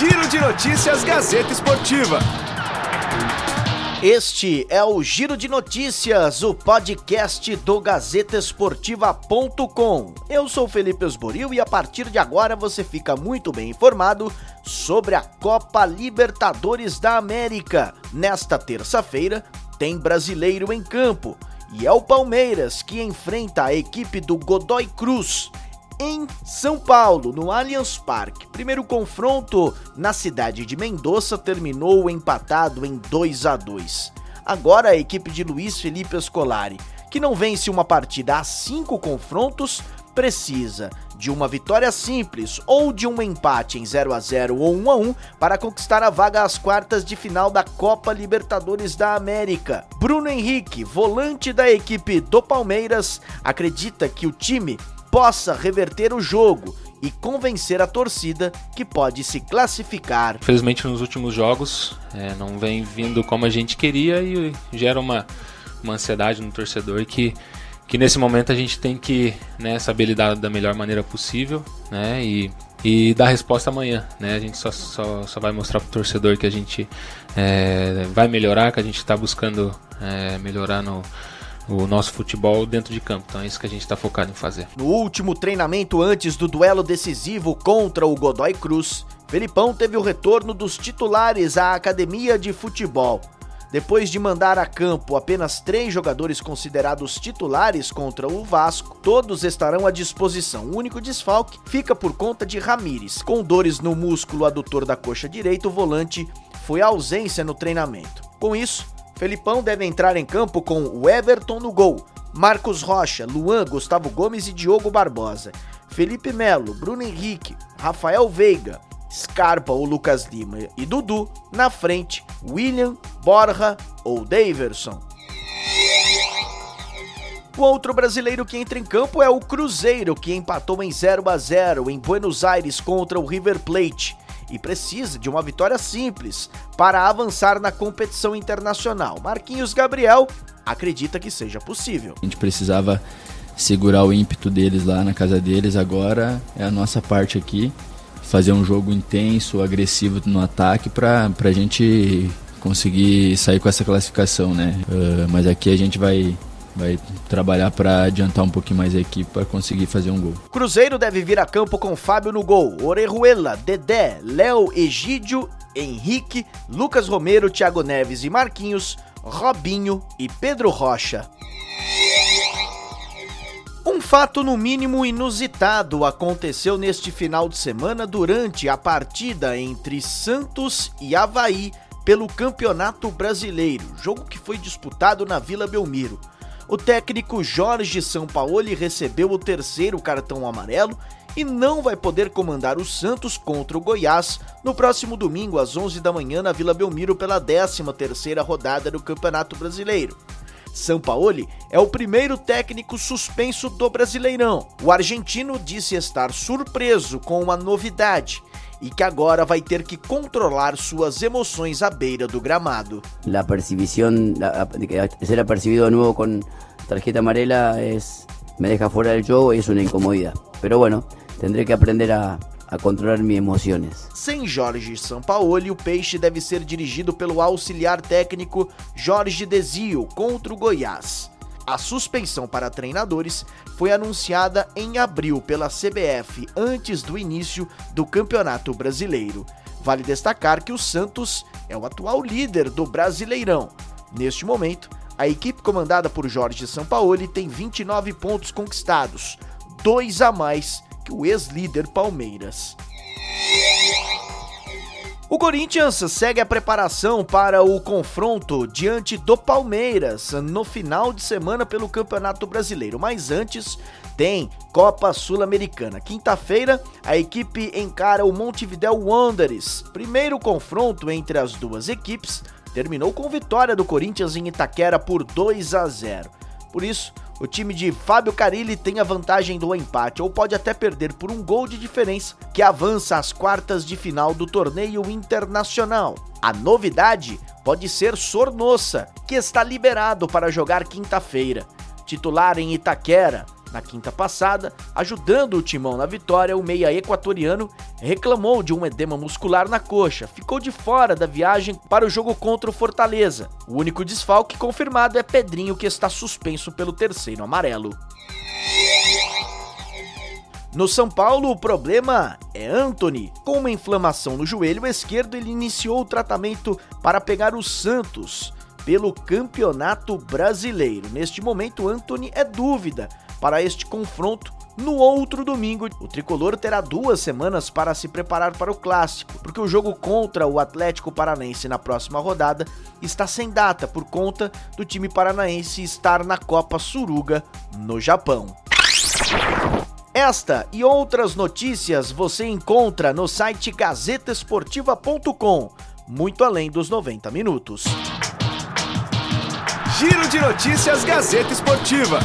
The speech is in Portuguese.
Giro de Notícias Gazeta Esportiva. Este é o Giro de Notícias, o podcast do GazetaEsportiva.com. Eu sou Felipe Osboril e a partir de agora você fica muito bem informado sobre a Copa Libertadores da América. Nesta terça-feira tem brasileiro em campo e é o Palmeiras que enfrenta a equipe do Godoy Cruz em São Paulo, no Allianz Parque. Primeiro confronto na cidade de Mendoza terminou empatado em 2 a 2. Agora a equipe de Luiz Felipe Scolari, que não vence uma partida há cinco confrontos, precisa de uma vitória simples ou de um empate em 0 a 0 ou 1 a 1 para conquistar a vaga às quartas de final da Copa Libertadores da América. Bruno Henrique, volante da equipe do Palmeiras, acredita que o time possa reverter o jogo e convencer a torcida que pode se classificar. Infelizmente, nos últimos jogos é, não vem vindo como a gente queria e gera uma, uma ansiedade no torcedor que, que nesse momento a gente tem que né, saber lidar da melhor maneira possível né, e, e dar resposta amanhã. Né? A gente só, só, só vai mostrar para o torcedor que a gente é, vai melhorar, que a gente está buscando é, melhorar no o nosso futebol dentro de campo. Então é isso que a gente está focado em fazer. No último treinamento antes do duelo decisivo contra o Godoy Cruz, Felipão teve o retorno dos titulares à academia de futebol. Depois de mandar a campo apenas três jogadores considerados titulares contra o Vasco, todos estarão à disposição. O único desfalque fica por conta de Ramires. Com dores no músculo adutor da coxa direita, o volante foi ausência no treinamento. Com isso, Felipão deve entrar em campo com o Everton no gol, Marcos Rocha, Luan, Gustavo Gomes e Diogo Barbosa, Felipe Melo, Bruno Henrique, Rafael Veiga, Scarpa ou Lucas Lima e Dudu, na frente, William, Borja ou Daverson. O outro brasileiro que entra em campo é o Cruzeiro, que empatou em 0 a 0 em Buenos Aires contra o River Plate e precisa de uma vitória simples para avançar na competição internacional. Marquinhos Gabriel acredita que seja possível. A gente precisava segurar o ímpeto deles lá na casa deles, agora é a nossa parte aqui, fazer um jogo intenso, agressivo no ataque para a gente conseguir sair com essa classificação, né? Uh, mas aqui a gente vai vai trabalhar para adiantar um pouquinho mais a equipe para conseguir fazer um gol. Cruzeiro deve vir a campo com Fábio no gol, Orejuela, Dedé, Léo, Egídio, Henrique, Lucas Romero, Thiago Neves e Marquinhos, Robinho e Pedro Rocha. Um fato no mínimo inusitado aconteceu neste final de semana durante a partida entre Santos e Havaí pelo Campeonato Brasileiro, jogo que foi disputado na Vila Belmiro. O técnico Jorge Sampaoli recebeu o terceiro cartão amarelo e não vai poder comandar o Santos contra o Goiás no próximo domingo às 11 da manhã na Vila Belmiro pela 13ª rodada do Campeonato Brasileiro. Sampaoli é o primeiro técnico suspenso do Brasileirão. O argentino disse estar surpreso com a novidade e que agora vai ter que controlar suas emoções à beira do gramado. A percepção, ser apercibido de novo com tarjeta amarela é me deixa fora do jogo e é uma incomodidade. Pero bueno, tendré que aprender a, a controlar minhas emoções. Sem Jorge Sampaoli, o Peixe deve ser dirigido pelo auxiliar técnico Jorge Desio contra o Goiás. A suspensão para treinadores foi anunciada em abril pela CBF antes do início do Campeonato Brasileiro. Vale destacar que o Santos é o atual líder do Brasileirão. Neste momento, a equipe comandada por Jorge Sampaoli tem 29 pontos conquistados, dois a mais que o ex-líder Palmeiras. O Corinthians segue a preparação para o confronto diante do Palmeiras no final de semana pelo Campeonato Brasileiro, mas antes tem Copa Sul-Americana. Quinta-feira, a equipe encara o Montevideo Wanderers. Primeiro confronto entre as duas equipes terminou com vitória do Corinthians em Itaquera por 2 a 0. Por isso, o time de Fábio Carilli tem a vantagem do empate ou pode até perder por um gol de diferença que avança às quartas de final do torneio internacional. A novidade pode ser Sornossa, que está liberado para jogar quinta-feira. Titular em Itaquera, na quinta passada, ajudando o timão na vitória, o meia equatoriano reclamou de um edema muscular na coxa, ficou de fora da viagem para o jogo contra o Fortaleza. O único desfalque confirmado é Pedrinho, que está suspenso pelo terceiro amarelo. No São Paulo, o problema é Anthony. Com uma inflamação no joelho esquerdo, ele iniciou o tratamento para pegar o Santos pelo Campeonato Brasileiro. Neste momento, Anthony é dúvida para este confronto. No outro domingo, o tricolor terá duas semanas para se preparar para o clássico, porque o jogo contra o Atlético Paranaense na próxima rodada está sem data por conta do time paranaense estar na Copa Suruga no Japão. Esta e outras notícias você encontra no site gazetesportiva.com, muito além dos 90 minutos. Giro de notícias Gazeta Esportiva.